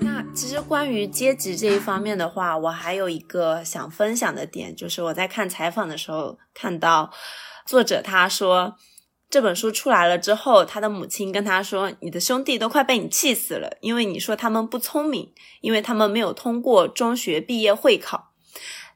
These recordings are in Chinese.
那其实关于阶级这一方面的话，我还有一个想分享的点，就是我在看采访的时候看到作者他说。这本书出来了之后，他的母亲跟他说：“你的兄弟都快被你气死了，因为你说他们不聪明，因为他们没有通过中学毕业会考。”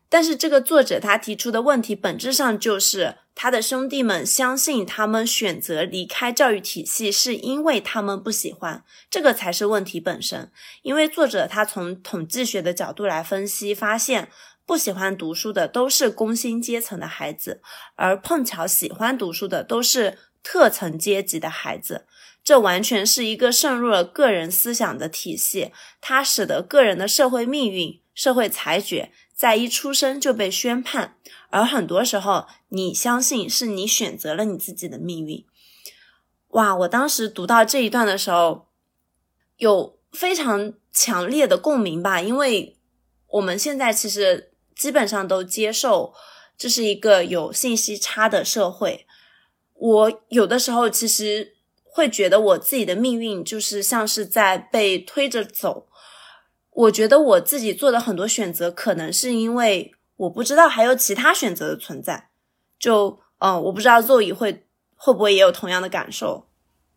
但是这个作者他提出的问题本质上就是他的兄弟们相信他们选择离开教育体系是因为他们不喜欢，这个才是问题本身。因为作者他从统计学的角度来分析，发现不喜欢读书的都是工薪阶层的孩子，而碰巧喜欢读书的都是。特层阶级的孩子，这完全是一个渗入了个人思想的体系，它使得个人的社会命运、社会裁决在一出生就被宣判，而很多时候，你相信是你选择了你自己的命运。哇！我当时读到这一段的时候，有非常强烈的共鸣吧，因为我们现在其实基本上都接受这是一个有信息差的社会。我有的时候其实会觉得我自己的命运就是像是在被推着走。我觉得我自己做的很多选择，可能是因为我不知道还有其他选择的存在。就嗯，我不知道座椅会会不会也有同样的感受。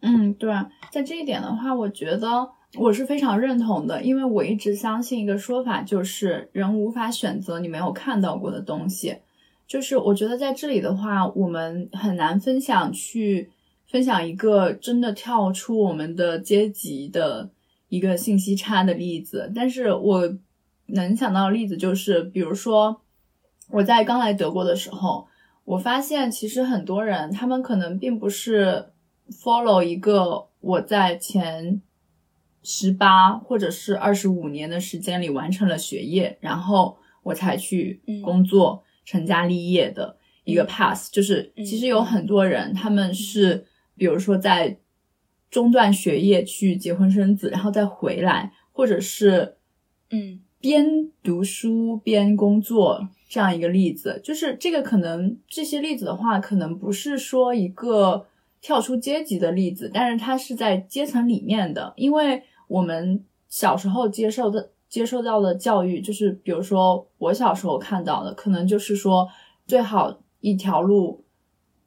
嗯，对，在这一点的话，我觉得我是非常认同的，因为我一直相信一个说法，就是人无法选择你没有看到过的东西。就是我觉得在这里的话，我们很难分享去分享一个真的跳出我们的阶级的一个信息差的例子。但是我能想到的例子就是，比如说我在刚来德国的时候，我发现其实很多人他们可能并不是 follow 一个我在前十八或者是二十五年的时间里完成了学业，然后我才去工作。成家立业的一个 path，就是其实有很多人，他们是比如说在中断学业去结婚生子，然后再回来，或者是嗯边读书边工作这样一个例子。就是这个可能这些例子的话，可能不是说一个跳出阶级的例子，但是它是在阶层里面的，因为我们小时候接受的。接受到的教育就是，比如说我小时候看到的，可能就是说最好一条路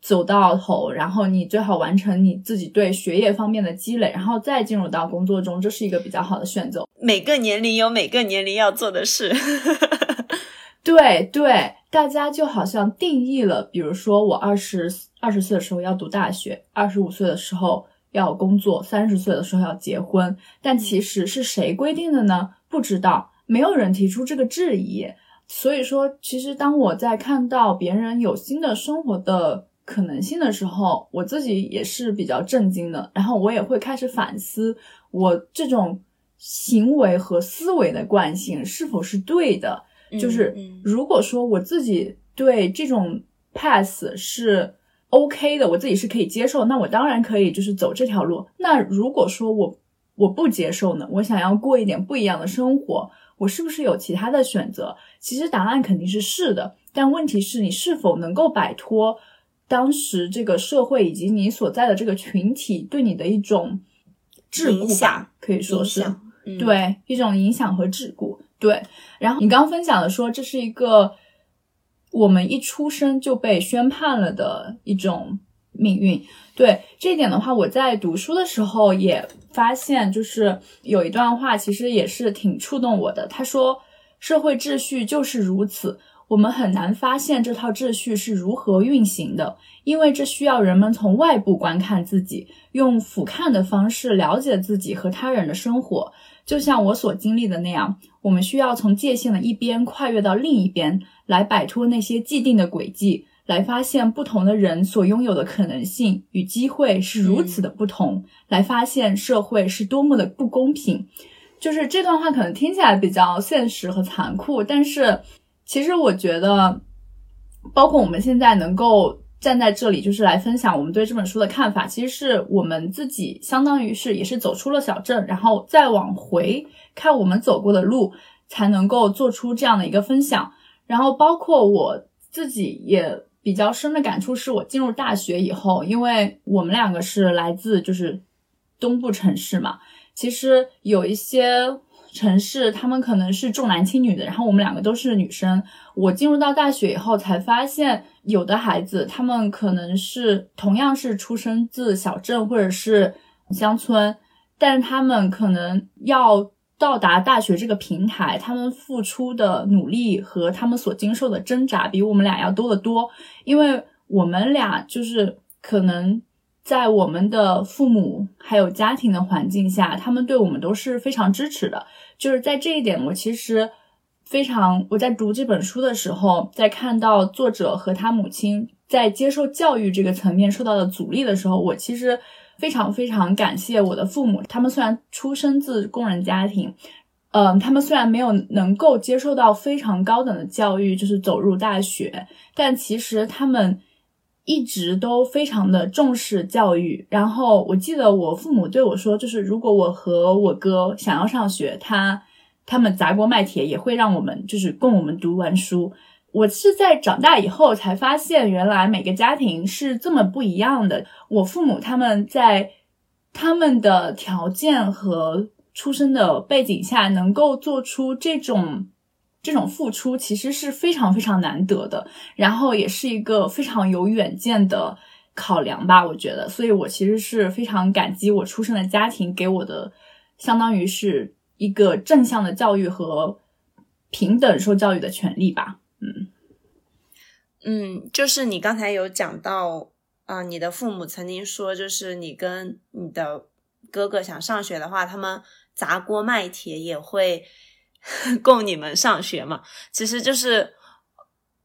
走到头，然后你最好完成你自己对学业方面的积累，然后再进入到工作中，这是一个比较好的选择。每个年龄有每个年龄要做的事，对对，大家就好像定义了，比如说我二十二十岁的时候要读大学，二十五岁的时候要工作，三十岁的时候要结婚，但其实是谁规定的呢？不知道，没有人提出这个质疑，所以说，其实当我在看到别人有新的生活的可能性的时候，我自己也是比较震惊的。然后我也会开始反思，我这种行为和思维的惯性是否是对的。就是如果说我自己对这种 pass 是 OK 的，我自己是可以接受，那我当然可以就是走这条路。那如果说我我不接受呢？我想要过一点不一样的生活，我是不是有其他的选择？其实答案肯定是是的，但问题是你是否能够摆脱当时这个社会以及你所在的这个群体对你的一种桎梏吧？可以说是对一种影响和桎梏。对，然后你刚分享的说这是一个我们一出生就被宣判了的一种命运。对这一点的话，我在读书的时候也发现，就是有一段话，其实也是挺触动我的。他说：“社会秩序就是如此，我们很难发现这套秩序是如何运行的，因为这需要人们从外部观看自己，用俯瞰的方式了解自己和他人的生活。就像我所经历的那样，我们需要从界限的一边跨越到另一边，来摆脱那些既定的轨迹。”来发现不同的人所拥有的可能性与机会是如此的不同，来发现社会是多么的不公平。就是这段话可能听起来比较现实和残酷，但是其实我觉得，包括我们现在能够站在这里，就是来分享我们对这本书的看法，其实是我们自己相当于是也是走出了小镇，然后再往回看我们走过的路，才能够做出这样的一个分享。然后包括我自己也。比较深的感触是我进入大学以后，因为我们两个是来自就是东部城市嘛，其实有一些城市他们可能是重男轻女的，然后我们两个都是女生。我进入到大学以后才发现，有的孩子他们可能是同样是出生自小镇或者是乡村，但是他们可能要。到达大学这个平台，他们付出的努力和他们所经受的挣扎，比我们俩要多得多。因为我们俩就是可能在我们的父母还有家庭的环境下，他们对我们都是非常支持的。就是在这一点，我其实非常我在读这本书的时候，在看到作者和他母亲在接受教育这个层面受到的阻力的时候，我其实。非常非常感谢我的父母，他们虽然出生自工人家庭，嗯，他们虽然没有能够接受到非常高等的教育，就是走入大学，但其实他们一直都非常的重视教育。然后我记得我父母对我说，就是如果我和我哥想要上学，他他们砸锅卖铁也会让我们就是供我们读完书。我是在长大以后才发现，原来每个家庭是这么不一样的。我父母他们在他们的条件和出生的背景下，能够做出这种这种付出，其实是非常非常难得的。然后也是一个非常有远见的考量吧，我觉得。所以我其实是非常感激我出生的家庭给我的，相当于是一个正向的教育和平等受教育的权利吧。嗯，嗯，就是你刚才有讲到啊，你的父母曾经说，就是你跟你的哥哥想上学的话，他们砸锅卖铁也会 供你们上学嘛。其实就是，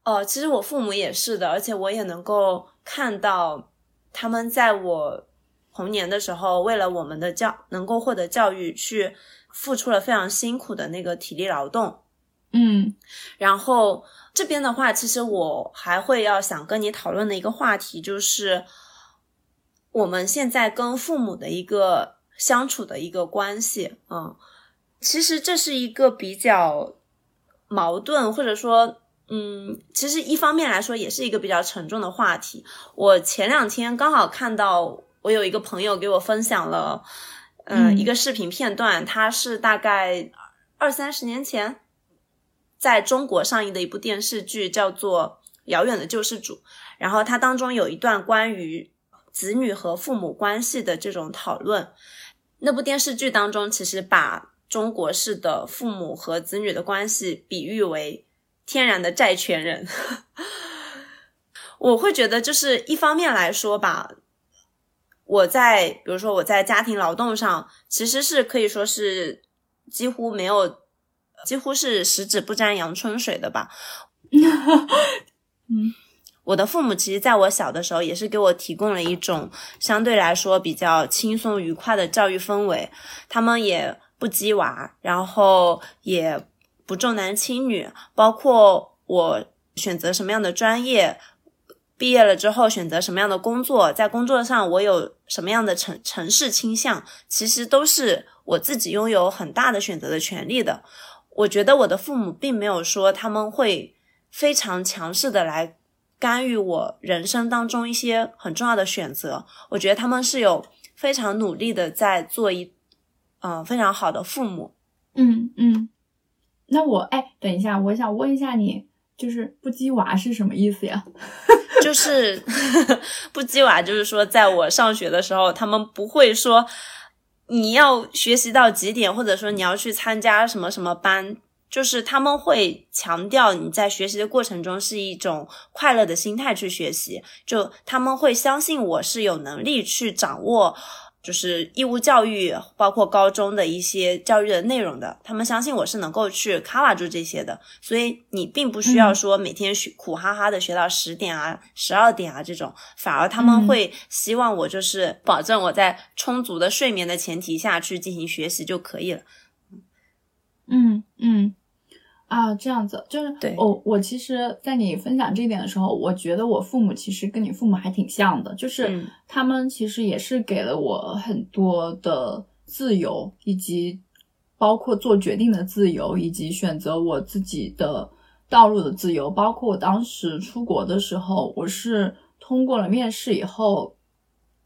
呃，其实我父母也是的，而且我也能够看到他们在我童年的时候，为了我们的教能够获得教育，去付出了非常辛苦的那个体力劳动。嗯，然后。这边的话，其实我还会要想跟你讨论的一个话题，就是我们现在跟父母的一个相处的一个关系。嗯，其实这是一个比较矛盾，或者说，嗯，其实一方面来说也是一个比较沉重的话题。我前两天刚好看到，我有一个朋友给我分享了，嗯，一个视频片段，它是大概二三十年前。在中国上映的一部电视剧叫做《遥远的救世主》，然后它当中有一段关于子女和父母关系的这种讨论。那部电视剧当中，其实把中国式的父母和子女的关系比喻为天然的债权人。我会觉得，就是一方面来说吧，我在比如说我在家庭劳动上，其实是可以说是几乎没有。几乎是十指不沾阳春水的吧。嗯，我的父母其实在我小的时候也是给我提供了一种相对来说比较轻松愉快的教育氛围。他们也不鸡娃，然后也不重男轻女。包括我选择什么样的专业，毕业了之后选择什么样的工作，在工作上我有什么样的城城市倾向，其实都是我自己拥有很大的选择的权利的。我觉得我的父母并没有说他们会非常强势的来干预我人生当中一些很重要的选择。我觉得他们是有非常努力的在做一，嗯，非常好的父母。嗯嗯。那我哎，等一下，我想问一下你，就是不鸡娃是什么意思呀？就是 不鸡娃，就是说在我上学的时候，他们不会说。你要学习到几点，或者说你要去参加什么什么班，就是他们会强调你在学习的过程中是一种快乐的心态去学习，就他们会相信我是有能力去掌握。就是义务教育，包括高中的一些教育的内容的，他们相信我是能够去 cover 住这些的，所以你并不需要说每天学苦哈哈的学到十点啊、十二点啊这种，反而他们会希望我就是保证我在充足的睡眠的前提下去进行学习就可以了。嗯嗯。啊，这样子就是我我其实，在你分享这一点的时候，我觉得我父母其实跟你父母还挺像的，就是他们其实也是给了我很多的自由，以及包括做决定的自由，以及选择我自己的道路的自由。包括我当时出国的时候，我是通过了面试以后，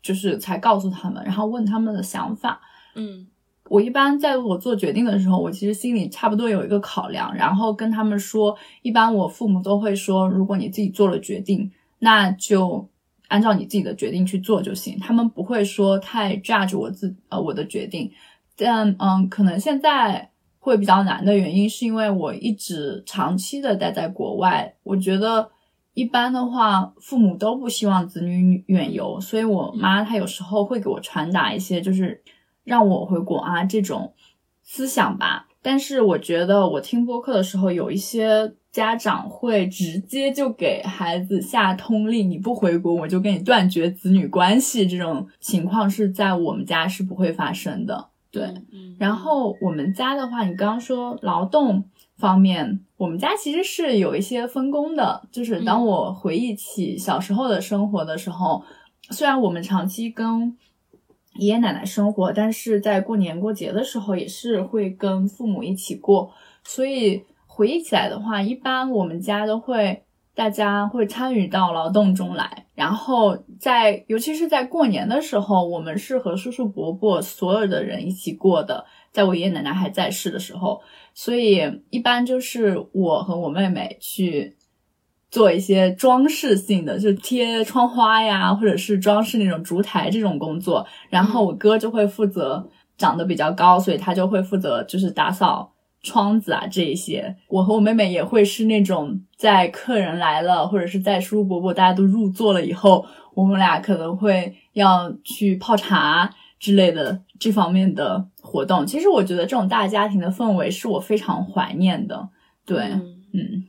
就是才告诉他们，然后问他们的想法。嗯，我一般在我做决定的时候，我其实心里差不多有一个考量，然后跟他们说，一般我父母都会说，如果你自己做了决定，那就按照你自己的决定去做就行。他们不会说太 judge 我自呃我的决定。但嗯，可能现在会比较难的原因，是因为我一直长期的待在国外。我觉得一般的话，父母都不希望子女远游，所以我妈她有时候会给我传达一些，就是让我回国啊这种思想吧。但是我觉得我听播客的时候，有一些家长会直接就给孩子下通令，你不回国，我就跟你断绝子女关系。这种情况是在我们家是不会发生的。对，然后我们家的话，你刚刚说劳动方面，我们家其实是有一些分工的。就是当我回忆起小时候的生活的时候，虽然我们长期跟爷爷奶奶生活，但是在过年过节的时候也是会跟父母一起过。所以回忆起来的话，一般我们家都会。大家会参与到劳动中来，然后在尤其是在过年的时候，我们是和叔叔伯伯所有的人一起过的。在我爷爷奶奶还在世的时候，所以一般就是我和我妹妹去做一些装饰性的，就贴窗花呀，或者是装饰那种烛台这种工作。然后我哥就会负责长得比较高，所以他就会负责就是打扫。窗子啊，这一些，我和我妹妹也会是那种，在客人来了，或者是在叔叔伯伯大家都入座了以后，我们俩可能会要去泡茶之类的这方面的活动。其实我觉得这种大家庭的氛围是我非常怀念的。对，嗯嗯，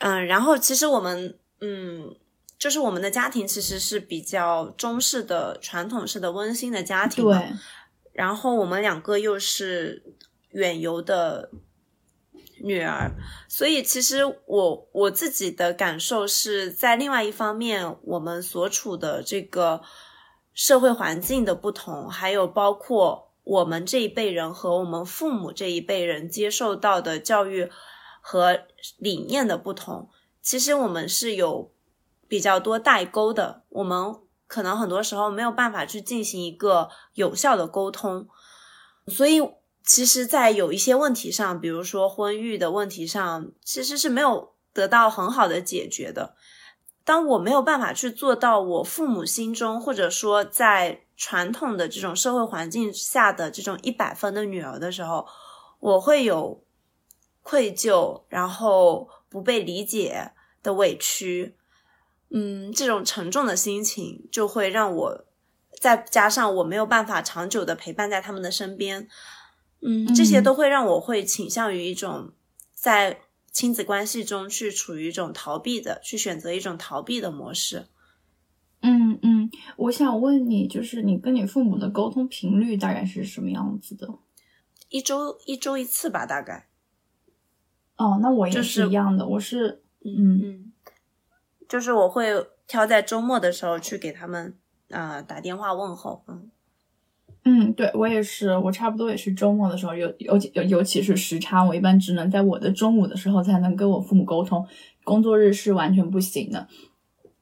然后其实我们，嗯，就是我们的家庭其实是比较中式的、传统式的、温馨的家庭。对，然后我们两个又是。远游的女儿，所以其实我我自己的感受是在另外一方面，我们所处的这个社会环境的不同，还有包括我们这一辈人和我们父母这一辈人接受到的教育和理念的不同，其实我们是有比较多代沟的，我们可能很多时候没有办法去进行一个有效的沟通，所以。其实，在有一些问题上，比如说婚育的问题上，其实是没有得到很好的解决的。当我没有办法去做到我父母心中，或者说在传统的这种社会环境下的这种一百分的女儿的时候，我会有愧疚，然后不被理解的委屈。嗯，这种沉重的心情就会让我，再加上我没有办法长久的陪伴在他们的身边。嗯，这些都会让我会倾向于一种在亲子关系中去处于一种逃避的，去选择一种逃避的模式。嗯嗯，我想问你，就是你跟你父母的沟通频率大概是什么样子的？一周一周一次吧，大概。哦，那我也是一样的，我是嗯嗯，就是我会挑在周末的时候去给他们啊打电话问候，嗯。嗯，对我也是，我差不多也是周末的时候，尤尤尤尤其是时差，我一般只能在我的中午的时候才能跟我父母沟通，工作日是完全不行的。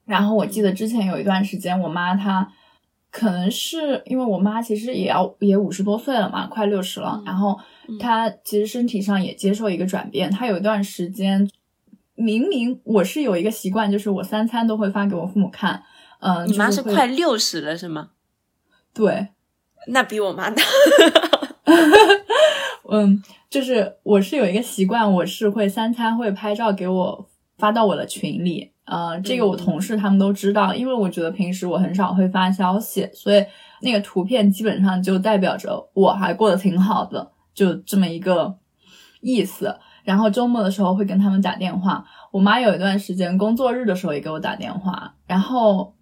然后我记得之前有一段时间，我妈她可能是因为我妈其实也要也五十多岁了嘛，快六十了，然后她其实身体上也接受一个转变，她有一段时间明明我是有一个习惯，就是我三餐都会发给我父母看，嗯，你妈是快六十了是吗？对。那比我妈大，嗯，就是我是有一个习惯，我是会三餐会拍照给我发到我的群里，呃，这个我同事他们都知道，因为我觉得平时我很少会发消息，所以那个图片基本上就代表着我还过得挺好的，就这么一个意思。然后周末的时候会跟他们打电话，我妈有一段时间工作日的时候也给我打电话，然后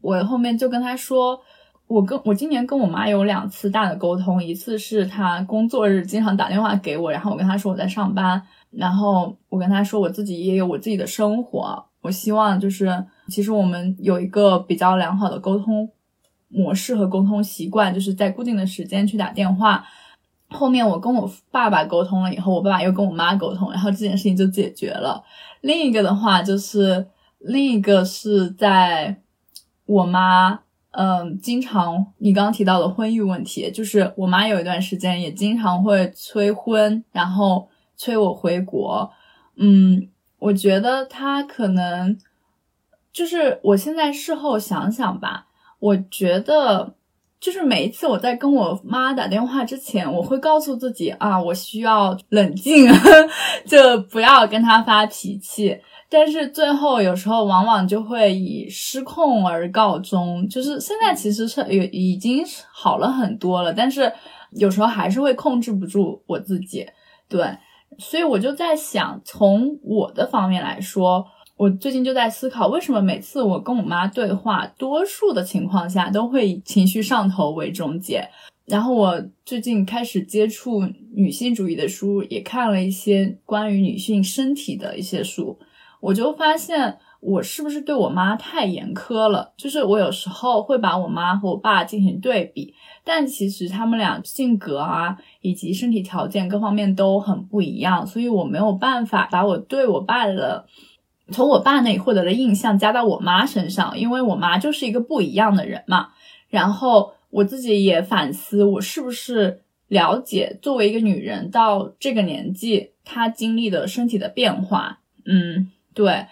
我后面就跟她说。我跟我今年跟我妈有两次大的沟通，一次是她工作日经常打电话给我，然后我跟她说我在上班，然后我跟她说我自己也有我自己的生活，我希望就是其实我们有一个比较良好的沟通模式和沟通习惯，就是在固定的时间去打电话。后面我跟我爸爸沟通了以后，我爸爸又跟我妈沟通，然后这件事情就解决了。另一个的话就是另一个是在我妈，嗯，经常你刚刚提到的婚育问题，就是我妈有一段时间也经常会催婚，然后催我回国。嗯，我觉得他可能就是我现在事后想想吧，我觉得。就是每一次我在跟我妈打电话之前，我会告诉自己啊，我需要冷静，就不要跟她发脾气。但是最后有时候往往就会以失控而告终。就是现在其实是有已经好了很多了，但是有时候还是会控制不住我自己。对，所以我就在想，从我的方面来说。我最近就在思考，为什么每次我跟我妈对话，多数的情况下都会以情绪上头为终结。然后我最近开始接触女性主义的书，也看了一些关于女性身体的一些书，我就发现我是不是对我妈太严苛了？就是我有时候会把我妈和我爸进行对比，但其实他们俩性格啊，以及身体条件各方面都很不一样，所以我没有办法把我对我爸的。从我爸那里获得的印象加到我妈身上，因为我妈就是一个不一样的人嘛。然后我自己也反思，我是不是了解作为一个女人到这个年纪她经历的身体的变化？嗯，对，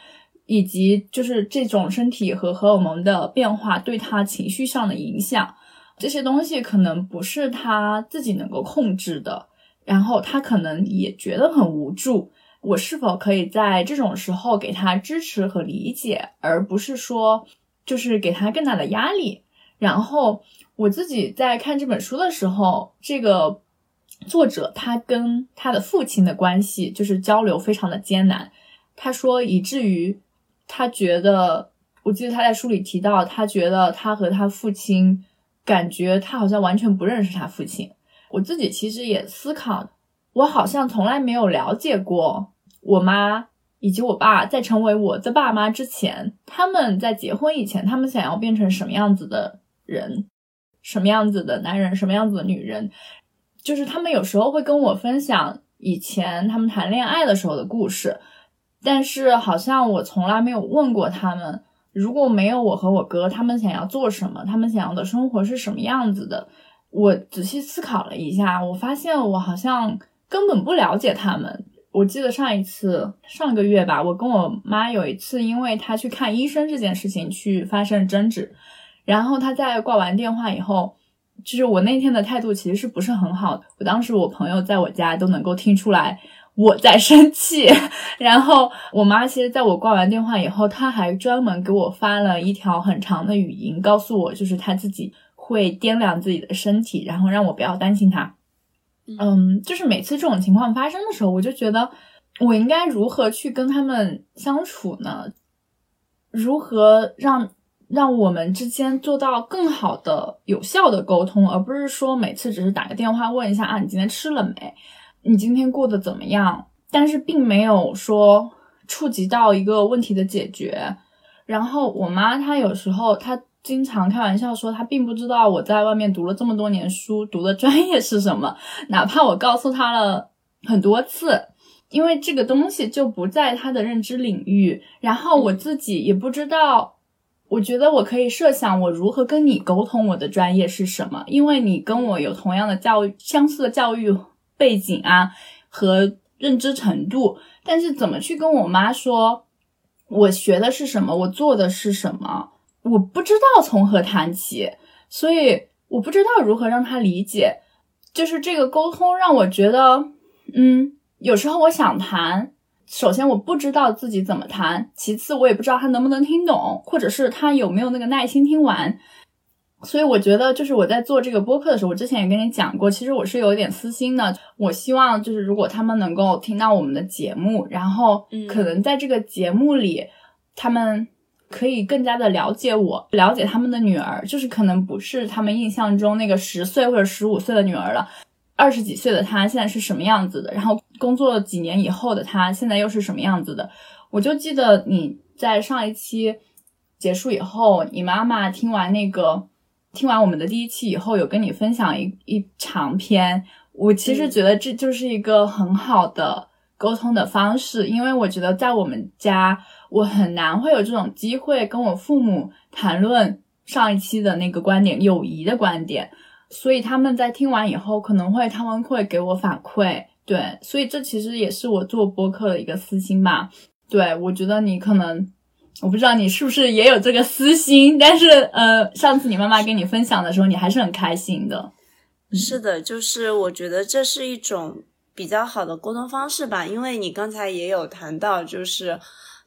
以及就是这种身体和荷尔蒙的变化对他情绪上的影响，这些东西可能不是他自己能够控制的。然后他可能也觉得很无助。我是否可以在这种时候给他支持和理解，而不是说就是给他更大的压力？然后我自己在看这本书的时候，这个作者他跟他的父亲的关系就是交流非常的艰难。他说，以至于他觉得，我记得他在书里提到，他觉得他和他父亲感觉他好像完全不认识他父亲。我自己其实也思考。我好像从来没有了解过我妈以及我爸在成为我的爸妈之前，他们在结婚以前，他们想要变成什么样子的人，什么样子的男人，什么样子的女人。就是他们有时候会跟我分享以前他们谈恋爱的时候的故事，但是好像我从来没有问过他们，如果没有我和我哥，他们想要做什么，他们想要的生活是什么样子的。我仔细思考了一下，我发现我好像。根本不了解他们。我记得上一次上个月吧，我跟我妈有一次，因为她去看医生这件事情去发生争执，然后她在挂完电话以后，就是我那天的态度其实是不是很好。我当时我朋友在我家都能够听出来我在生气，然后我妈其实在我挂完电话以后，她还专门给我发了一条很长的语音，告诉我就是她自己会掂量自己的身体，然后让我不要担心她。嗯，就是每次这种情况发生的时候，我就觉得我应该如何去跟他们相处呢？如何让让我们之间做到更好的、有效的沟通，而不是说每次只是打个电话问一下啊，你今天吃了没？你今天过得怎么样？但是并没有说触及到一个问题的解决。然后我妈她有时候她。经常开玩笑说，她并不知道我在外面读了这么多年书，读的专业是什么。哪怕我告诉她了很多次，因为这个东西就不在他的认知领域。然后我自己也不知道，我觉得我可以设想我如何跟你沟通我的专业是什么，因为你跟我有同样的教育、相似的教育背景啊和认知程度。但是怎么去跟我妈说，我学的是什么，我做的是什么？我不知道从何谈起，所以我不知道如何让他理解。就是这个沟通让我觉得，嗯，有时候我想谈，首先我不知道自己怎么谈，其次我也不知道他能不能听懂，或者是他有没有那个耐心听完。所以我觉得，就是我在做这个播客的时候，我之前也跟你讲过，其实我是有一点私心的。我希望就是如果他们能够听到我们的节目，然后可能在这个节目里，他们。可以更加的了解我，了解他们的女儿，就是可能不是他们印象中那个十岁或者十五岁的女儿了，二十几岁的她现在是什么样子的？然后工作了几年以后的她现在又是什么样子的？我就记得你在上一期结束以后，你妈妈听完那个听完我们的第一期以后，有跟你分享一一长篇，我其实觉得这就是一个很好的沟通的方式，因为我觉得在我们家，我很难会有这种机会跟我父母谈论上一期的那个观点，友谊的观点。所以他们在听完以后，可能会他们会给我反馈，对，所以这其实也是我做播客的一个私心吧。对我觉得你可能，我不知道你是不是也有这个私心，但是呃，上次你妈妈跟你分享的时候，你还是很开心的。是的，就是我觉得这是一种比较好的沟通方式吧，因为你刚才也有谈到，就是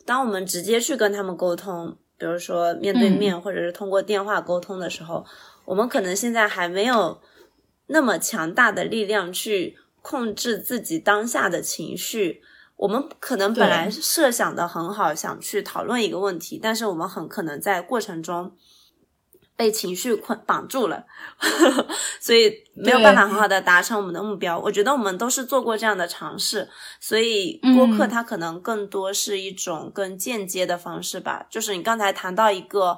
当我们直接去跟他们沟通，比如说面对面或者是通过电话沟通的时候，我们可能现在还没有那么强大的力量去控制自己当下的情绪。我们可能本来设想的很好，想去讨论一个问题，但是我们很可能在过程中。被情绪捆绑住了，所以没有办法很好的达成我们的目标。我觉得我们都是做过这样的尝试，所以播客它可能更多是一种更间接的方式吧。就是你刚才谈到一个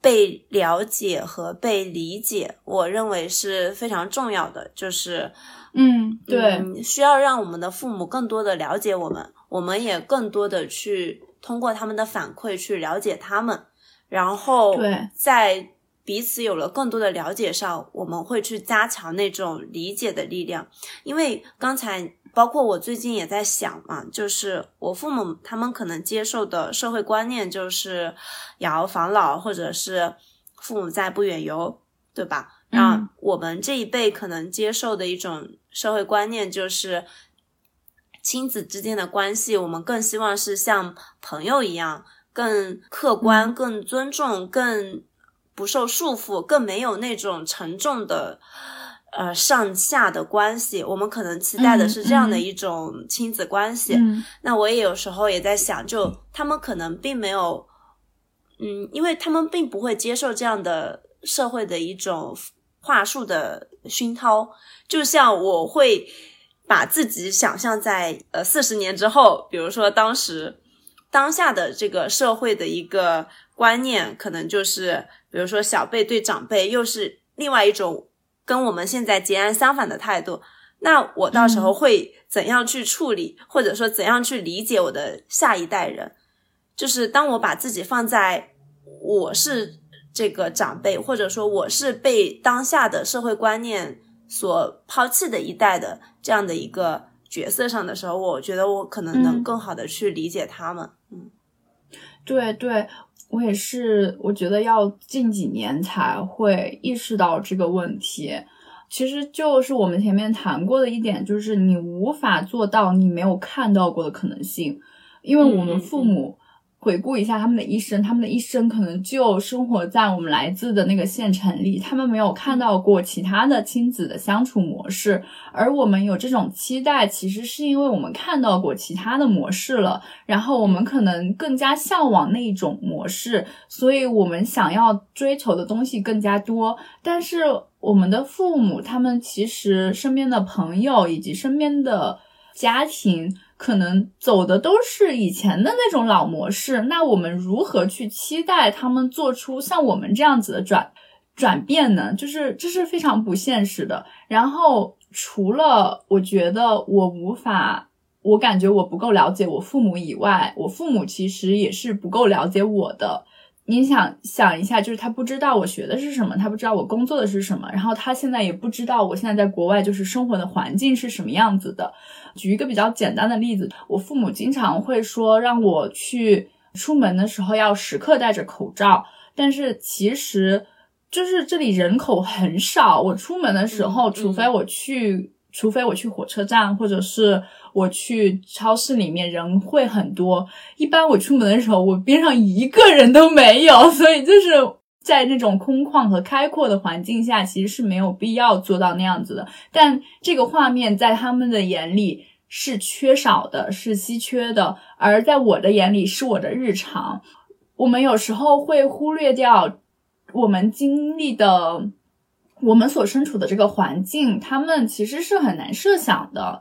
被了解和被理解，我认为是非常重要的。就是嗯，对，需要让我们的父母更多的了解我们，我们也更多的去通过他们的反馈去了解他们，然后在。彼此有了更多的了解上，我们会去加强那种理解的力量。因为刚才包括我最近也在想嘛，就是我父母他们可能接受的社会观念就是养儿防老，或者是父母在不远游，对吧？那我们这一辈可能接受的一种社会观念就是亲子之间的关系，我们更希望是像朋友一样，更客观、更尊重、更。不受束缚，更没有那种沉重的，呃上下的关系。我们可能期待的是这样的一种亲子关系。那我也有时候也在想，就他们可能并没有，嗯，因为他们并不会接受这样的社会的一种话术的熏陶。就像我会把自己想象在呃四十年之后，比如说当时当下的这个社会的一个观念，可能就是。比如说，小辈对长辈又是另外一种跟我们现在截然相反的态度，那我到时候会怎样去处理，或者说怎样去理解我的下一代人？就是当我把自己放在我是这个长辈，或者说我是被当下的社会观念所抛弃的一代的这样的一个角色上的时候，我觉得我可能能更好的去理解他们。嗯，对对。我也是，我觉得要近几年才会意识到这个问题。其实就是我们前面谈过的一点，就是你无法做到你没有看到过的可能性，因为我们父母。回顾一下他们的一生，他们的一生可能就生活在我们来自的那个县城里，他们没有看到过其他的亲子的相处模式，而我们有这种期待，其实是因为我们看到过其他的模式了，然后我们可能更加向往那一种模式，所以我们想要追求的东西更加多。但是我们的父母，他们其实身边的朋友以及身边的家庭。可能走的都是以前的那种老模式，那我们如何去期待他们做出像我们这样子的转转变呢？就是这是非常不现实的。然后除了我觉得我无法，我感觉我不够了解我父母以外，我父母其实也是不够了解我的。你想想一下，就是他不知道我学的是什么，他不知道我工作的是什么，然后他现在也不知道我现在在国外就是生活的环境是什么样子的。举一个比较简单的例子，我父母经常会说让我去出门的时候要时刻戴着口罩，但是其实就是这里人口很少，我出门的时候，除非我去，除非我去火车站，或者是我去超市里面，人会很多。一般我出门的时候，我边上一个人都没有，所以就是。在那种空旷和开阔的环境下，其实是没有必要做到那样子的。但这个画面在他们的眼里是缺少的，是稀缺的；而在我的眼里是我的日常。我们有时候会忽略掉我们经历的、我们所身处的这个环境，他们其实是很难设想的。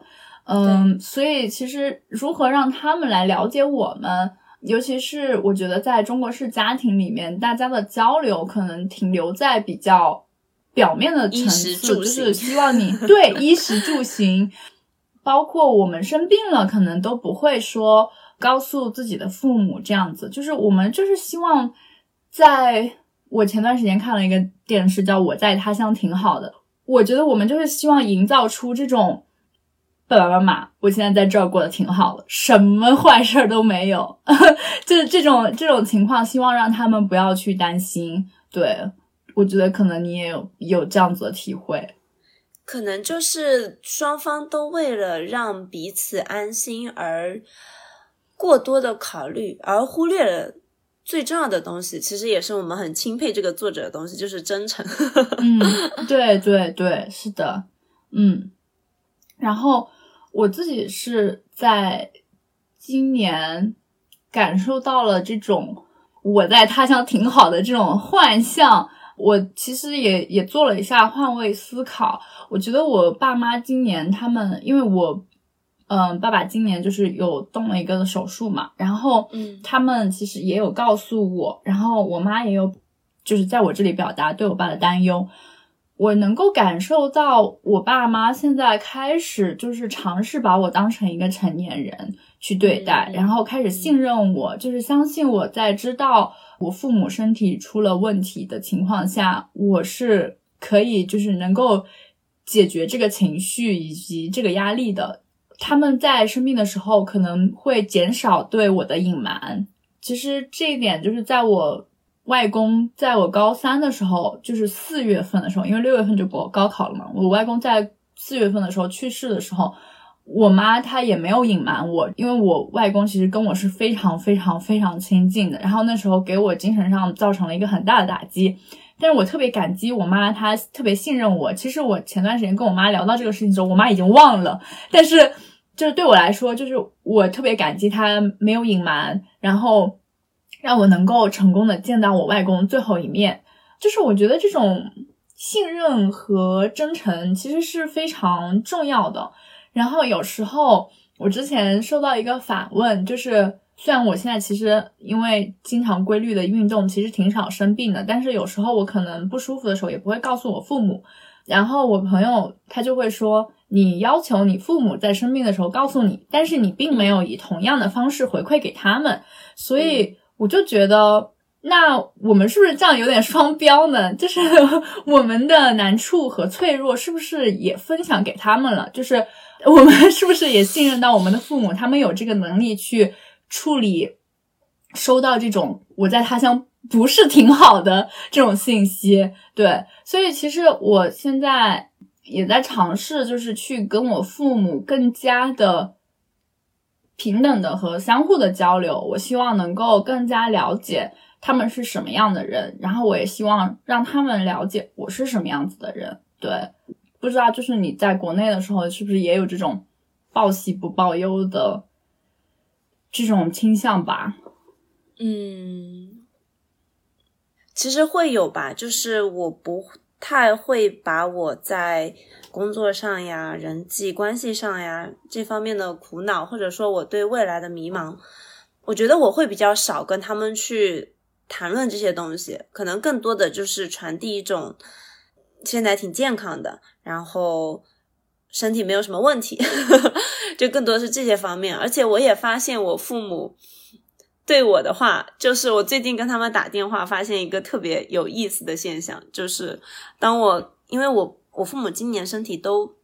嗯，所以其实如何让他们来了解我们？尤其是我觉得，在中国式家庭里面，大家的交流可能停留在比较表面的层次，就是希望你对衣食住行，包括我们生病了，可能都不会说告诉自己的父母这样子，就是我们就是希望在。我前段时间看了一个电视，叫《我在他乡挺好的》。我觉得我们就是希望营造出这种爸爸妈妈，我现在在这儿过得挺好的，什么坏事儿都没有，就是这种这种情况，希望让他们不要去担心。对我觉得可能你也有有这样子的体会，可能就是双方都为了让彼此安心而过多的考虑，而忽略了。最重要的东西，其实也是我们很钦佩这个作者的东西，就是真诚。嗯，对对对，是的，嗯。然后我自己是在今年感受到了这种我在他乡挺好的这种幻象。我其实也也做了一下换位思考，我觉得我爸妈今年他们，因为我。嗯，爸爸今年就是有动了一个手术嘛，然后，嗯，他们其实也有告诉我，然后我妈也有，就是在我这里表达对我爸的担忧。我能够感受到我爸妈现在开始就是尝试把我当成一个成年人去对待，然后开始信任我，就是相信我在知道我父母身体出了问题的情况下，我是可以就是能够解决这个情绪以及这个压力的。他们在生病的时候可能会减少对我的隐瞒。其实这一点就是在我外公在我高三的时候，就是四月份的时候，因为六月份就过高考了嘛。我外公在四月份的时候去世的时候，我妈她也没有隐瞒我，因为我外公其实跟我是非常非常非常亲近的。然后那时候给我精神上造成了一个很大的打击。但是我特别感激我妈，她特别信任我。其实我前段时间跟我妈聊到这个事情的时候，我妈已经忘了，但是。就是对我来说，就是我特别感激她没有隐瞒，然后让我能够成功的见到我外公最后一面。就是我觉得这种信任和真诚其实是非常重要的。然后有时候我之前收到一个反问，就是虽然我现在其实因为经常规律的运动，其实挺少生病的，但是有时候我可能不舒服的时候也不会告诉我父母。然后我朋友他就会说。你要求你父母在生病的时候告诉你，但是你并没有以同样的方式回馈给他们，所以我就觉得，那我们是不是这样有点双标呢？就是 我们的难处和脆弱是不是也分享给他们了？就是我们 是不是也信任到我们的父母，他们有这个能力去处理收到这种我在他乡不是挺好的这种信息？对，所以其实我现在。也在尝试，就是去跟我父母更加的平等的和相互的交流。我希望能够更加了解他们是什么样的人，然后我也希望让他们了解我是什么样子的人。对，不知道就是你在国内的时候，是不是也有这种报喜不报忧的这种倾向吧？嗯，其实会有吧，就是我不。太会把我在工作上呀、人际关系上呀这方面的苦恼，或者说我对未来的迷茫，我觉得我会比较少跟他们去谈论这些东西，可能更多的就是传递一种现在挺健康的，然后身体没有什么问题，就更多是这些方面。而且我也发现我父母。对我的话，就是我最近跟他们打电话，发现一个特别有意思的现象，就是当我因为我我父母今年身体都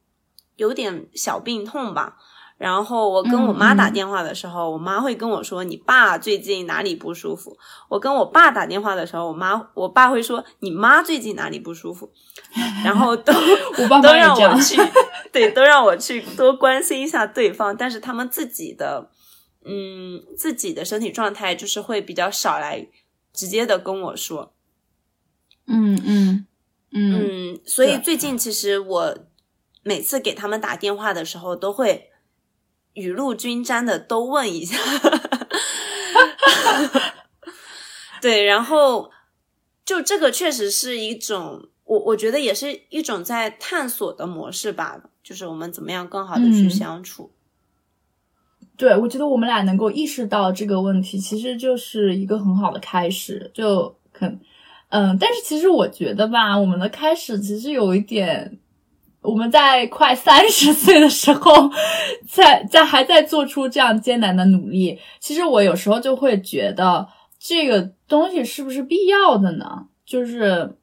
有点小病痛吧，然后我跟我妈打电话的时候，我妈会跟我说：“你爸最近哪里不舒服？”我跟我爸打电话的时候，我妈我爸会说：“你妈最近哪里不舒服？”然后都 都让我去，对，都让我去多关心一下对方，但是他们自己的。嗯，自己的身体状态就是会比较少来直接的跟我说，嗯嗯嗯，所以最近其实我每次给他们打电话的时候，都会雨露均沾的都问一下，对，然后就这个确实是一种，我我觉得也是一种在探索的模式吧，就是我们怎么样更好的去相处。对，我觉得我们俩能够意识到这个问题，其实就是一个很好的开始。就可嗯，但是其实我觉得吧，我们的开始其实有一点，我们在快三十岁的时候，在在还在做出这样艰难的努力。其实我有时候就会觉得，这个东西是不是必要的呢？就是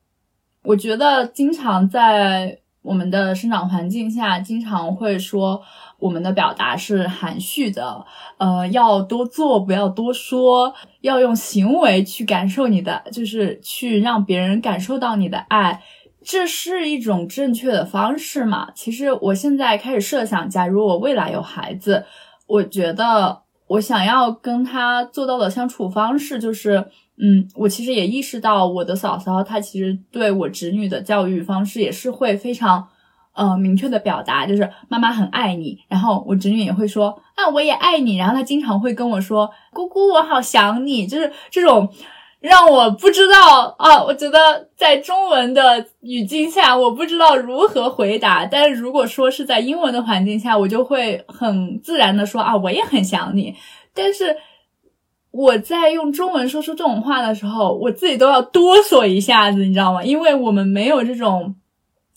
我觉得经常在我们的生长环境下，经常会说。我们的表达是含蓄的，呃，要多做，不要多说，要用行为去感受你的，就是去让别人感受到你的爱，这是一种正确的方式嘛？其实我现在开始设想，假如我未来有孩子，我觉得我想要跟他做到的相处方式就是，嗯，我其实也意识到我的嫂嫂她其实对我侄女的教育方式也是会非常。呃，明确的表达就是妈妈很爱你，然后我侄女也会说啊，我也爱你，然后她经常会跟我说，姑姑我好想你，就是这种让我不知道啊，我觉得在中文的语境下，我不知道如何回答，但是如果说是在英文的环境下，我就会很自然的说啊，我也很想你，但是我在用中文说出这种话的时候，我自己都要哆嗦一下子，你知道吗？因为我们没有这种。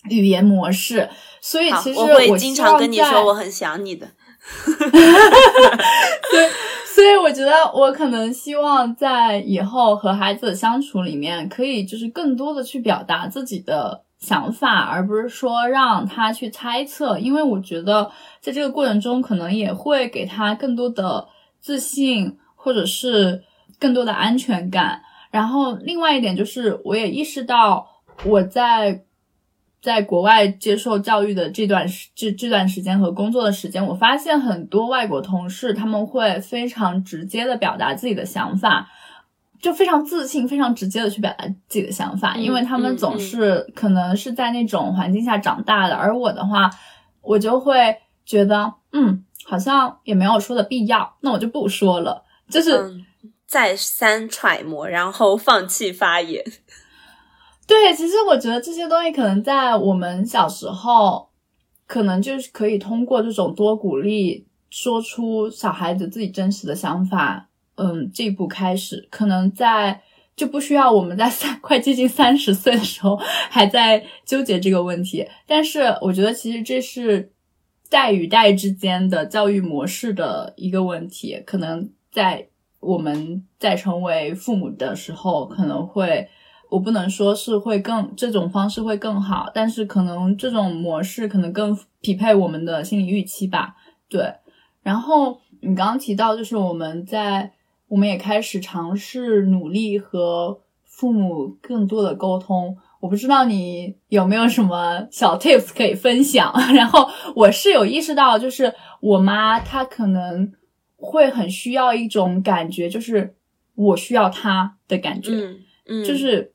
语言模式，所以其实我会经常跟你说我很想你的。所以，所以我觉得我可能希望在以后和孩子的相处里面，可以就是更多的去表达自己的想法，而不是说让他去猜测。因为我觉得在这个过程中，可能也会给他更多的自信，或者是更多的安全感。然后，另外一点就是，我也意识到我在。在国外接受教育的这段时这这段时间和工作的时间，我发现很多外国同事他们会非常直接的表达自己的想法，就非常自信、非常直接的去表达自己的想法，因为他们总是可能是在那种环境下长大的。而我的话，我就会觉得，嗯，好像也没有说的必要，那我就不说了，就是再三揣摩，然后放弃发言。对，其实我觉得这些东西可能在我们小时候，可能就是可以通过这种多鼓励，说出小孩子自己真实的想法，嗯，这一步开始，可能在就不需要我们在三快接近三十岁的时候还在纠结这个问题。但是我觉得其实这是代与代之间的教育模式的一个问题，可能在我们在成为父母的时候可能会。我不能说是会更这种方式会更好，但是可能这种模式可能更匹配我们的心理预期吧。对，然后你刚刚提到，就是我们在我们也开始尝试努力和父母更多的沟通。我不知道你有没有什么小 tips 可以分享。然后我是有意识到，就是我妈她可能会很需要一种感觉，就是我需要他的感觉，嗯嗯，就是。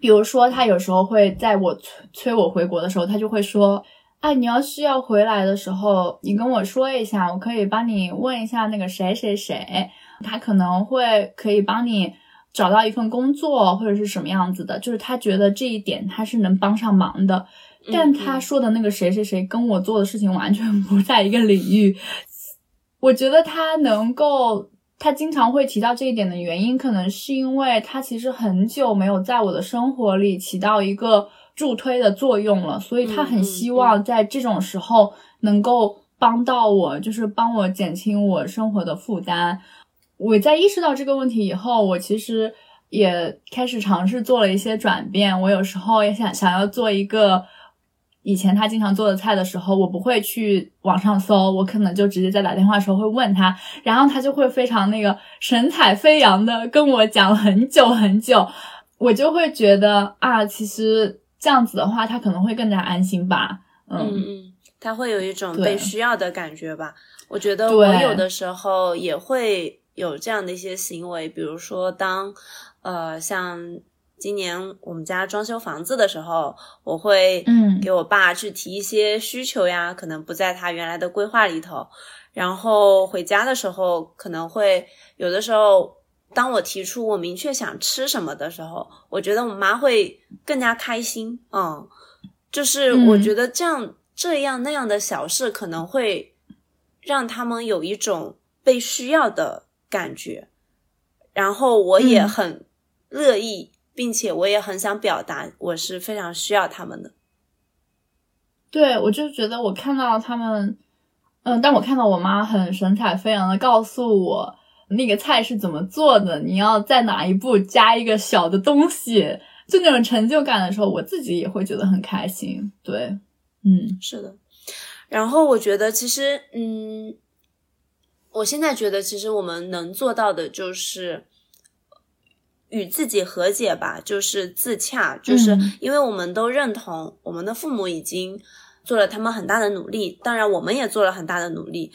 比如说，他有时候会在我催催我回国的时候，他就会说：“啊，你要是要回来的时候，你跟我说一下，我可以帮你问一下那个谁谁谁，他可能会可以帮你找到一份工作或者是什么样子的。就是他觉得这一点他是能帮上忙的。但他说的那个谁谁谁跟我做的事情完全不在一个领域。我觉得他能够。”他经常会提到这一点的原因，可能是因为他其实很久没有在我的生活里起到一个助推的作用了，所以他很希望在这种时候能够帮到我，就是帮我减轻我生活的负担。我在意识到这个问题以后，我其实也开始尝试做了一些转变。我有时候也想想要做一个。以前他经常做的菜的时候，我不会去网上搜，我可能就直接在打电话的时候会问他，然后他就会非常那个神采飞扬的跟我讲很久很久，我就会觉得啊，其实这样子的话，他可能会更加安心吧。嗯嗯，他会有一种被需要的感觉吧。我觉得我有的时候也会有这样的一些行为，比如说当呃像。今年我们家装修房子的时候，我会嗯给我爸去提一些需求呀，可能不在他原来的规划里头。然后回家的时候，可能会有的时候，当我提出我明确想吃什么的时候，我觉得我妈会更加开心。嗯，就是我觉得这样这样那样的小事，可能会让他们有一种被需要的感觉。然后我也很乐意。并且我也很想表达，我是非常需要他们的。对，我就觉得我看到他们，嗯，但我看到我妈很神采飞扬的告诉我那个菜是怎么做的，你要在哪一步加一个小的东西，就那种成就感的时候，我自己也会觉得很开心。对，嗯，是的。然后我觉得，其实，嗯，我现在觉得，其实我们能做到的就是与自己和解吧，就是自洽，就是因为我们都认同我们的父母已经。做了他们很大的努力，当然我们也做了很大的努力，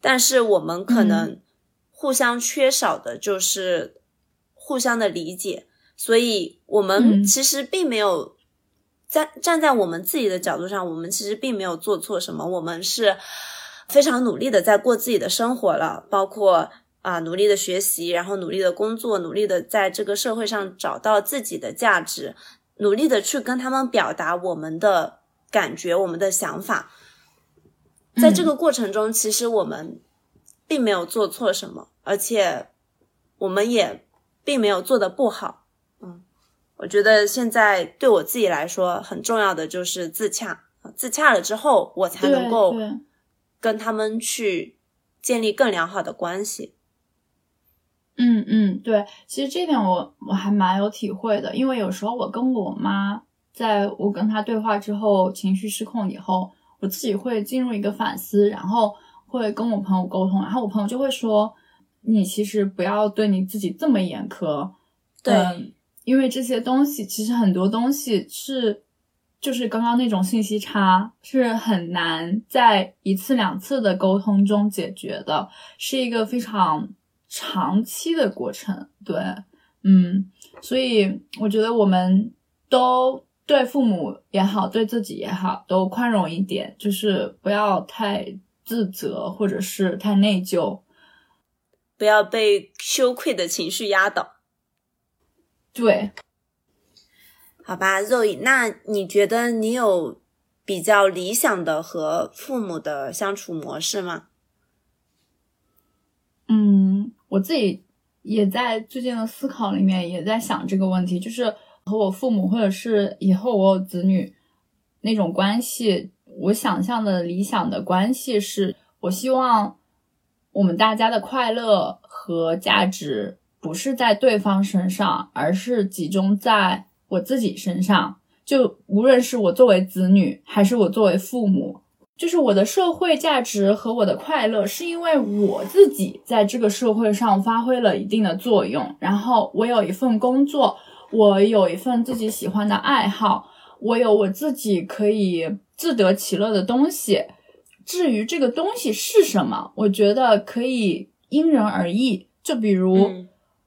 但是我们可能互相缺少的就是互相的理解，所以我们其实并没有在站在我们自己的角度上，我们其实并没有做错什么，我们是非常努力的在过自己的生活了，包括啊努力的学习，然后努力的工作，努力的在这个社会上找到自己的价值，努力的去跟他们表达我们的。感觉我们的想法，在这个过程中，其实我们并没有做错什么，而且我们也并没有做的不好。嗯，我觉得现在对我自己来说很重要的就是自洽，自洽了之后，我才能够跟他们去建立更良好的关系。嗯嗯，对，其实这点我我还蛮有体会的，因为有时候我跟我妈。在我跟她对话之后，情绪失控以后，我自己会进入一个反思，然后会跟我朋友沟通，然后我朋友就会说：“你其实不要对你自己这么严苛。”对，因为这些东西其实很多东西是，就是刚刚那种信息差是很难在一次两次的沟通中解决的，是一个非常长期的过程。对，嗯，所以我觉得我们都。对父母也好，对自己也好，都宽容一点，就是不要太自责，或者是太内疚，不要被羞愧的情绪压倒。对，好吧，肉乙，那你觉得你有比较理想的和父母的相处模式吗？嗯，我自己也在最近的思考里面，也在想这个问题，就是。和我父母，或者是以后我有子女那种关系，我想象的理想的关系是，我希望我们大家的快乐和价值不是在对方身上，而是集中在我自己身上。就无论是我作为子女，还是我作为父母，就是我的社会价值和我的快乐，是因为我自己在这个社会上发挥了一定的作用，然后我有一份工作。我有一份自己喜欢的爱好，我有我自己可以自得其乐的东西。至于这个东西是什么，我觉得可以因人而异。就比如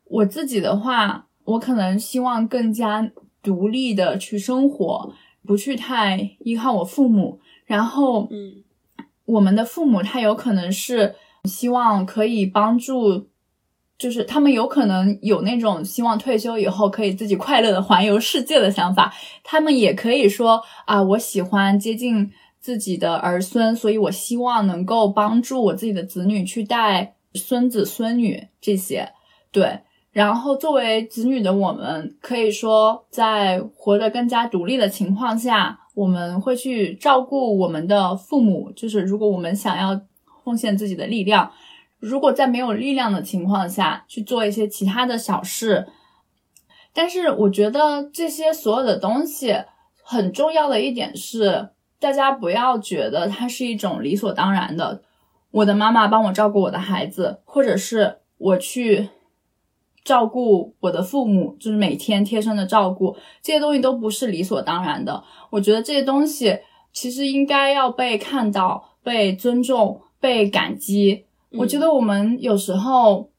我自己的话，我可能希望更加独立的去生活，不去太依靠我父母。然后，嗯，我们的父母他有可能是希望可以帮助。就是他们有可能有那种希望退休以后可以自己快乐的环游世界的想法，他们也可以说啊，我喜欢接近自己的儿孙，所以我希望能够帮助我自己的子女去带孙子孙女这些。对，然后作为子女的我们，可以说在活得更加独立的情况下，我们会去照顾我们的父母。就是如果我们想要奉献自己的力量。如果在没有力量的情况下去做一些其他的小事，但是我觉得这些所有的东西很重要的一点是，大家不要觉得它是一种理所当然的。我的妈妈帮我照顾我的孩子，或者是我去照顾我的父母，就是每天贴身的照顾，这些东西都不是理所当然的。我觉得这些东西其实应该要被看到、被尊重、被感激。我觉得我们有时候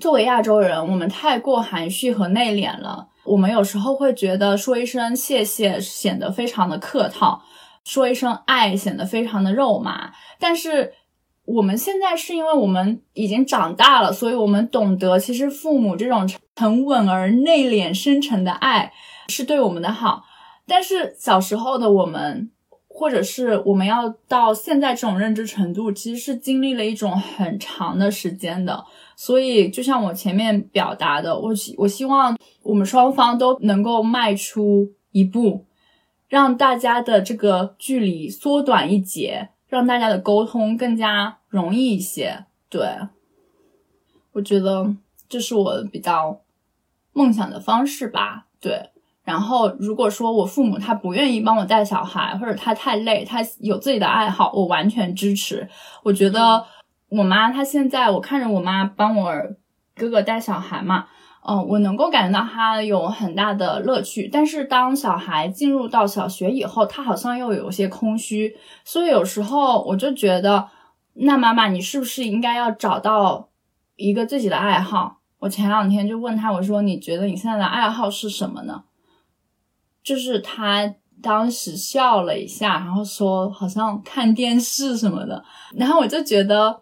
作为亚洲人，我们太过含蓄和内敛了。我们有时候会觉得说一声谢谢显得非常的客套，说一声爱显得非常的肉麻。但是我们现在是因为我们已经长大了，所以我们懂得，其实父母这种沉稳而内敛、深沉的爱是对我们的好。但是小时候的我们。或者是我们要到现在这种认知程度，其实是经历了一种很长的时间的。所以，就像我前面表达的，我希我希望我们双方都能够迈出一步，让大家的这个距离缩短一截，让大家的沟通更加容易一些。对，我觉得这是我比较梦想的方式吧。对，然后如果说我父母他不愿意帮我带小孩，或者他太累，他有自己的爱好，我完全支持。我觉得我妈她现在，我看着我妈帮我哥哥带小孩嘛。嗯，我能够感觉到他有很大的乐趣，但是当小孩进入到小学以后，他好像又有些空虚，所以有时候我就觉得，那妈妈你是不是应该要找到一个自己的爱好？我前两天就问他，我说你觉得你现在的爱好是什么呢？就是他当时笑了一下，然后说好像看电视什么的，然后我就觉得。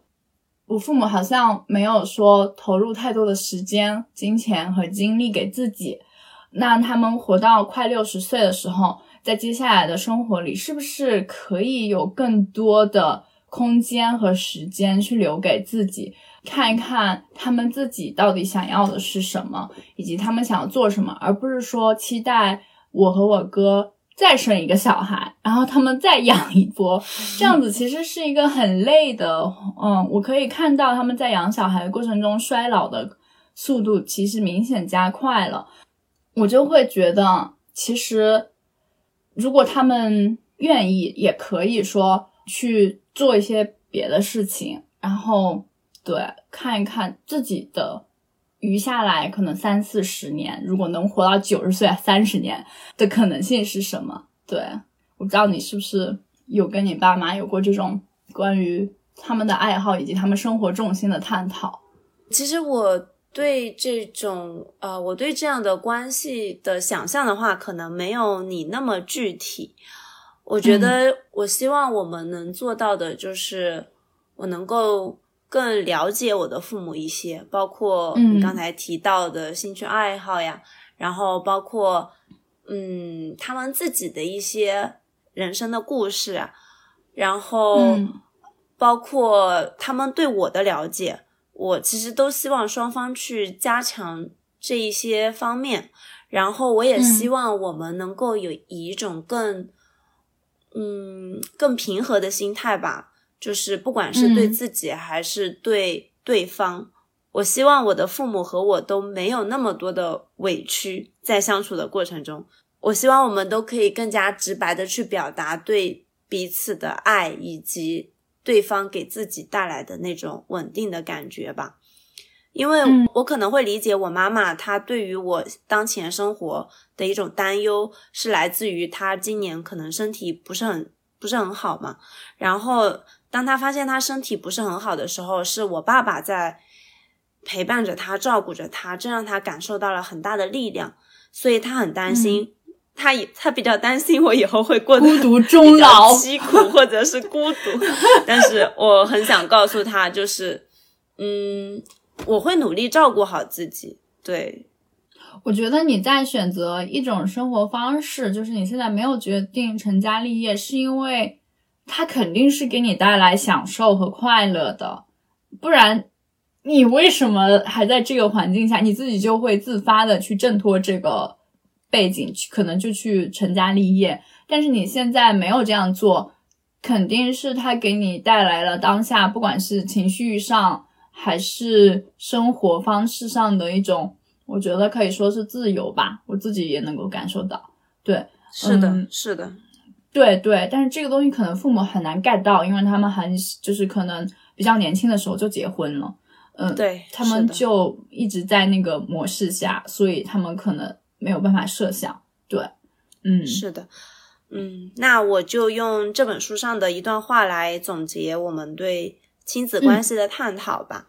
我父母好像没有说投入太多的时间、金钱和精力给自己。那他们活到快六十岁的时候，在接下来的生活里，是不是可以有更多的空间和时间去留给自己，看一看他们自己到底想要的是什么，以及他们想要做什么，而不是说期待我和我哥。再生一个小孩，然后他们再养一波，这样子其实是一个很累的。嗯，我可以看到他们在养小孩的过程中衰老的速度其实明显加快了。我就会觉得，其实如果他们愿意，也可以说去做一些别的事情，然后对看一看自己的。余下来可能三四十年，如果能活到九十岁、三十年的可能性是什么？对，我不知道你是不是有跟你爸妈有过这种关于他们的爱好以及他们生活重心的探讨。其实我对这种呃，我对这样的关系的想象的话，可能没有你那么具体。我觉得，我希望我们能做到的就是，我能够。更了解我的父母一些，包括你刚才提到的兴趣爱好呀，然后包括嗯他们自己的一些人生的故事，然后包括他们对我的了解，我其实都希望双方去加强这一些方面，然后我也希望我们能够有以一种更嗯更平和的心态吧。就是不管是对自己还是对对方，我希望我的父母和我都没有那么多的委屈在相处的过程中。我希望我们都可以更加直白的去表达对彼此的爱，以及对方给自己带来的那种稳定的感觉吧。因为我可能会理解我妈妈，她对于我当前生活的一种担忧，是来自于她今年可能身体不是很不是很好嘛，然后。当他发现他身体不是很好的时候，是我爸爸在陪伴着他，照顾着他，这让他感受到了很大的力量，所以他很担心，他也他比较担心我以后会过得孤独终老、凄苦或者是孤独。但是我很想告诉他，就是嗯，我会努力照顾好自己。对，我觉得你在选择一种生活方式，就是你现在没有决定成家立业，是因为。他肯定是给你带来享受和快乐的，不然你为什么还在这个环境下？你自己就会自发的去挣脱这个背景，可能就去成家立业。但是你现在没有这样做，肯定是他给你带来了当下，不管是情绪上还是生活方式上的一种，我觉得可以说是自由吧。我自己也能够感受到，对，是的，是的。对对，但是这个东西可能父母很难 get 到，因为他们很就是可能比较年轻的时候就结婚了，嗯，对他们就一直在那个模式下，所以他们可能没有办法设想。对，嗯，是的，嗯，那我就用这本书上的一段话来总结我们对亲子关系的探讨吧。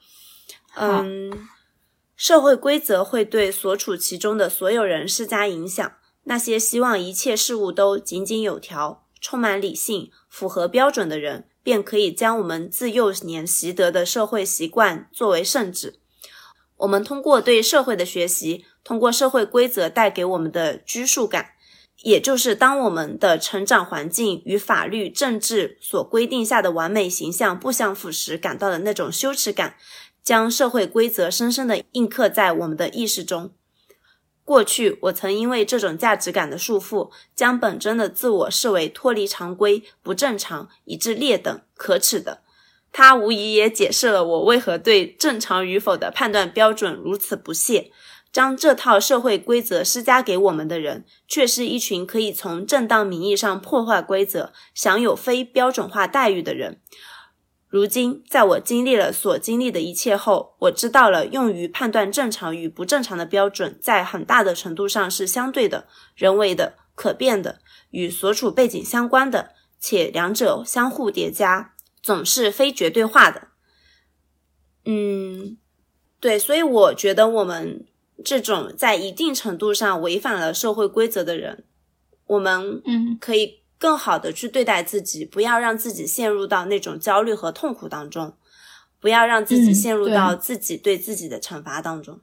嗯，社会规则会对所处其中的所有人施加影响。那些希望一切事物都井井有条、充满理性、符合标准的人，便可以将我们自幼年习得的社会习惯作为圣旨。我们通过对社会的学习，通过社会规则带给我们的拘束感，也就是当我们的成长环境与法律、政治所规定下的完美形象不相符时，感到的那种羞耻感，将社会规则深深地印刻在我们的意识中。过去我曾因为这种价值感的束缚，将本真的自我视为脱离常规、不正常，以致劣等、可耻的。它无疑也解释了我为何对正常与否的判断标准如此不屑。将这套社会规则施加给我们的人，却是一群可以从正当名义上破坏规则、享有非标准化待遇的人。如今，在我经历了所经历的一切后，我知道了用于判断正常与不正常的标准，在很大的程度上是相对的、人为的、可变的，与所处背景相关的，且两者相互叠加，总是非绝对化的。嗯，对，所以我觉得我们。这种在一定程度上违反了社会规则的人，我们嗯可以更好的去对待自己，不要让自己陷入到那种焦虑和痛苦当中，不要让自己陷入到自己对自己的惩罚当中。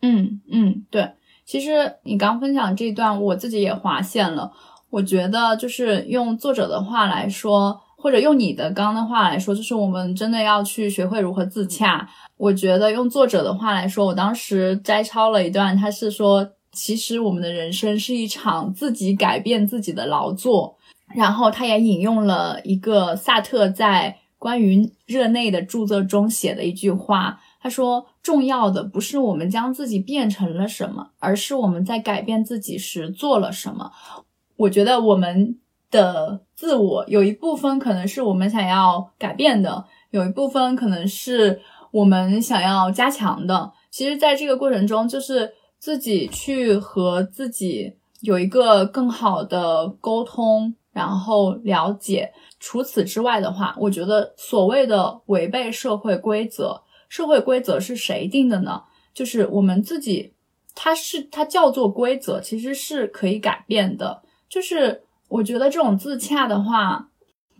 嗯嗯，对。其实你刚分享这一段，我自己也划线了。我觉得就是用作者的话来说。或者用你的刚的话来说，就是我们真的要去学会如何自洽。我觉得用作者的话来说，我当时摘抄了一段，他是说，其实我们的人生是一场自己改变自己的劳作。然后他也引用了一个萨特在关于热内的著作中写的一句话，他说：“重要的不是我们将自己变成了什么，而是我们在改变自己时做了什么。”我觉得我们。的自我有一部分可能是我们想要改变的，有一部分可能是我们想要加强的。其实，在这个过程中，就是自己去和自己有一个更好的沟通，然后了解。除此之外的话，我觉得所谓的违背社会规则，社会规则是谁定的呢？就是我们自己，它是它叫做规则，其实是可以改变的，就是。我觉得这种自洽的话，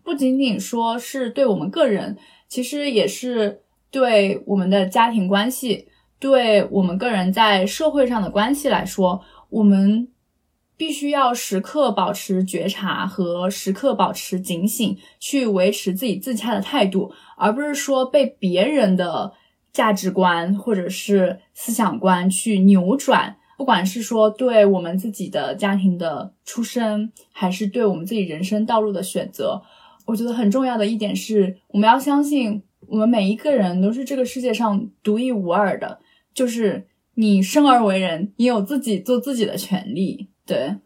不仅仅说是对我们个人，其实也是对我们的家庭关系，对我们个人在社会上的关系来说，我们必须要时刻保持觉察和时刻保持警醒，去维持自己自洽的态度，而不是说被别人的价值观或者是思想观去扭转。不管是说对我们自己的家庭的出身，还是对我们自己人生道路的选择，我觉得很重要的一点是，我们要相信我们每一个人都是这个世界上独一无二的。就是你生而为人，你有自己做自己的权利。对，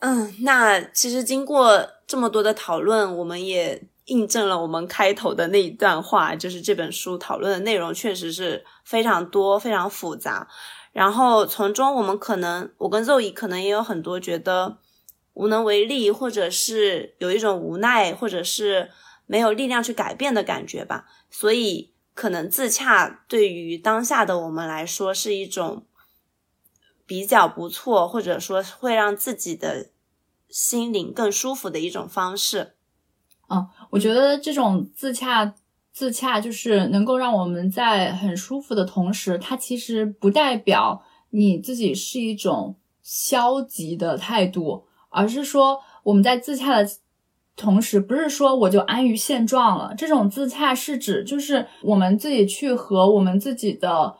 嗯，那其实经过这么多的讨论，我们也印证了我们开头的那一段话，就是这本书讨论的内容确实是非常多、非常复杂。然后从中，我们可能，我跟肉姨可能也有很多觉得无能为力，或者是有一种无奈，或者是没有力量去改变的感觉吧。所以，可能自洽对于当下的我们来说是一种比较不错，或者说会让自己的心灵更舒服的一种方式。嗯，我觉得这种自洽。自洽就是能够让我们在很舒服的同时，它其实不代表你自己是一种消极的态度，而是说我们在自洽的同时，不是说我就安于现状了。这种自洽是指就是我们自己去和我们自己的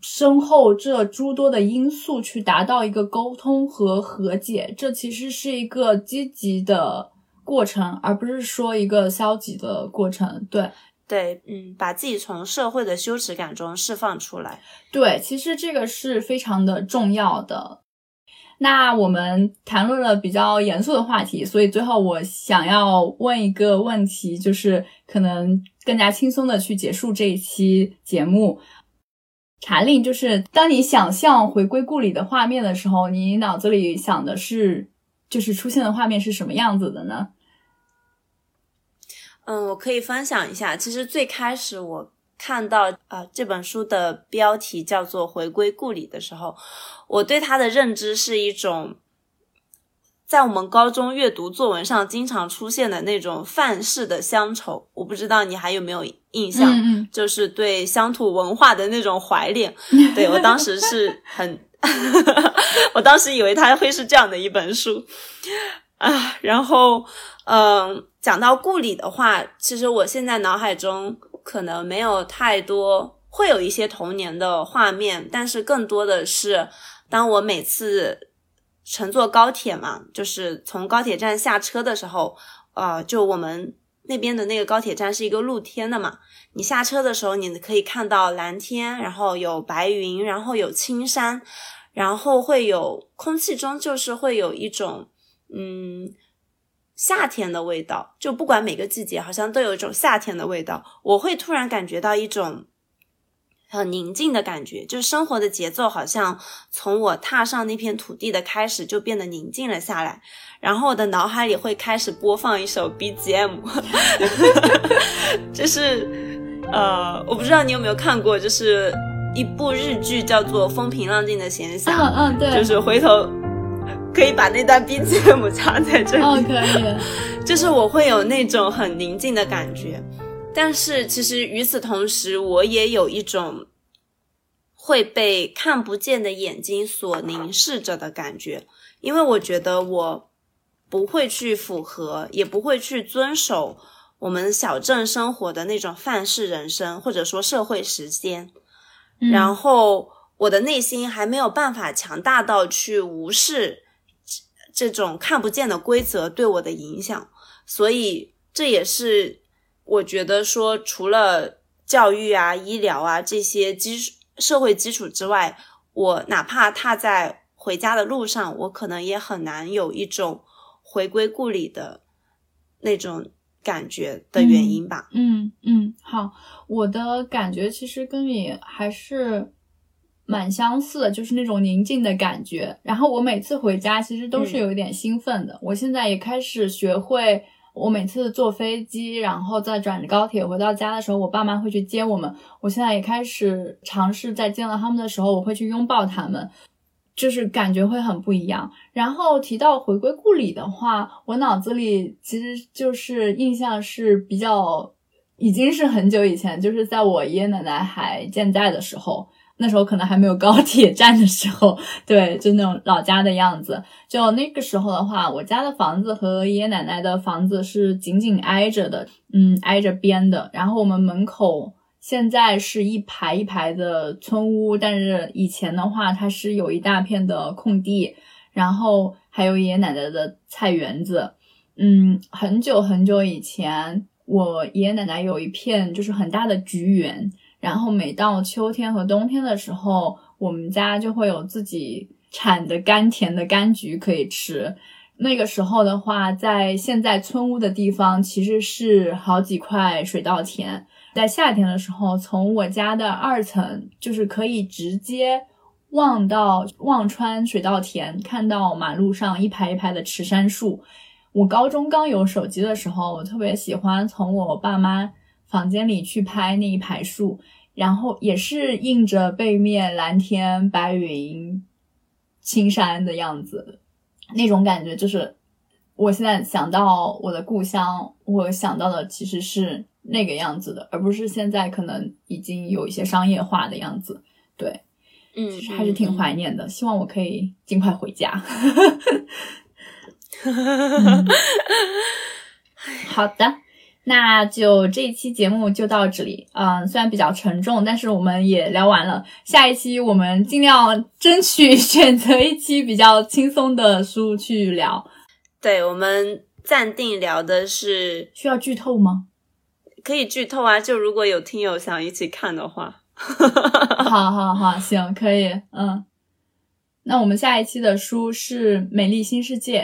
身后这诸多的因素去达到一个沟通和和解，这其实是一个积极的过程，而不是说一个消极的过程。对。对，嗯，把自己从社会的羞耻感中释放出来。对，其实这个是非常的重要的。那我们谈论了比较严肃的话题，所以最后我想要问一个问题，就是可能更加轻松的去结束这一期节目。查令，就是当你想象回归故里的画面的时候，你脑子里想的是，就是出现的画面是什么样子的呢？嗯，我可以分享一下。其实最开始我看到啊这本书的标题叫做《回归故里》的时候，我对它的认知是一种在我们高中阅读作文上经常出现的那种范式的乡愁。我不知道你还有没有印象？嗯嗯，就是对乡土文化的那种怀恋。对我当时是很，我当时以为它会是这样的一本书啊，然后嗯。讲到故里的话，其实我现在脑海中可能没有太多会有一些童年的画面，但是更多的是当我每次乘坐高铁嘛，就是从高铁站下车的时候，呃，就我们那边的那个高铁站是一个露天的嘛，你下车的时候，你可以看到蓝天，然后有白云，然后有青山，然后会有空气中就是会有一种嗯。夏天的味道，就不管每个季节，好像都有一种夏天的味道。我会突然感觉到一种很宁静的感觉，就是生活的节奏好像从我踏上那片土地的开始就变得宁静了下来。然后我的脑海里会开始播放一首 BGM，就是呃，我不知道你有没有看过，就是一部日剧叫做《风平浪静的闲暇》，嗯嗯，对，就是回头。可以把那段 BGM 插在这里。哦，可以。就是我会有那种很宁静的感觉，但是其实与此同时，我也有一种会被看不见的眼睛所凝视着的感觉，因为我觉得我不会去符合，也不会去遵守我们小镇生活的那种范式人生，或者说社会时间。然后我的内心还没有办法强大到去无视。这种看不见的规则对我的影响，所以这也是我觉得说，除了教育啊、医疗啊这些基社会基础之外，我哪怕踏在回家的路上，我可能也很难有一种回归故里的那种感觉的原因吧。嗯嗯，好，我的感觉其实跟你还是。蛮相似的，就是那种宁静的感觉。然后我每次回家，其实都是有一点兴奋的。我现在也开始学会，我每次坐飞机，然后再转高铁回到家的时候，我爸妈会去接我们。我现在也开始尝试，在见到他们的时候，我会去拥抱他们，就是感觉会很不一样。然后提到回归故里的话，我脑子里其实就是印象是比较，已经是很久以前，就是在我爷爷奶奶还健在的时候。那时候可能还没有高铁站的时候，对，就那种老家的样子。就那个时候的话，我家的房子和爷爷奶奶的房子是紧紧挨着的，嗯，挨着边的。然后我们门口现在是一排一排的村屋，但是以前的话，它是有一大片的空地，然后还有爷爷奶奶的菜园子。嗯，很久很久以前，我爷爷奶奶有一片就是很大的菊园。然后每到秋天和冬天的时候，我们家就会有自己产的甘甜的柑橘可以吃。那个时候的话，在现在村屋的地方，其实是好几块水稻田。在夏天的时候，从我家的二层就是可以直接望到望穿水稻田，看到马路上一排一排的池杉树。我高中刚有手机的时候，我特别喜欢从我爸妈房间里去拍那一排树。然后也是映着背面蓝天白云、青山的样子，那种感觉就是，我现在想到我的故乡，我想到的其实是那个样子的，而不是现在可能已经有一些商业化的样子。对，嗯，其实还是挺怀念的，希望我可以尽快回家。好的。那就这一期节目就到这里，嗯，虽然比较沉重，但是我们也聊完了。下一期我们尽量争取 选择一期比较轻松的书去聊。对，我们暂定聊的是需要剧透吗？可以剧透啊，就如果有听友想一起看的话。好好好，行，可以，嗯。那我们下一期的书是《美丽新世界》。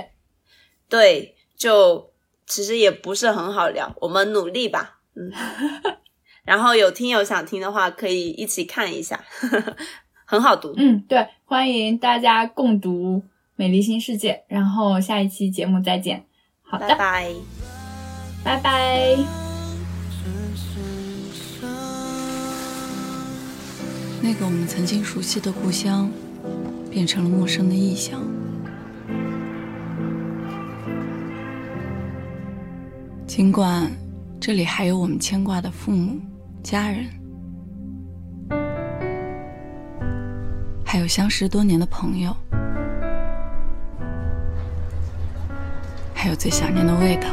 对，就。其实也不是很好聊，我们努力吧，嗯。然后有听友想听的话，可以一起看一下，很好读。嗯，对，欢迎大家共读《美丽新世界》，然后下一期节目再见。好的，拜拜，拜拜。那个我们曾经熟悉的故乡，变成了陌生的异乡。尽管这里还有我们牵挂的父母、家人，还有相识多年的朋友，还有最想念的味道，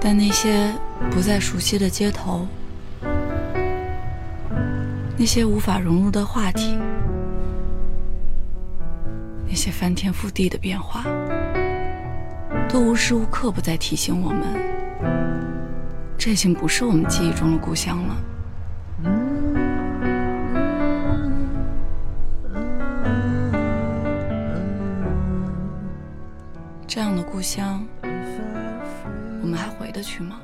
但那些不再熟悉的街头，那些无法融入的话题，那些翻天覆地的变化，都无时无刻不在提醒我们，这已经不是我们记忆中的故乡了。这样的故乡，我们还回得去吗？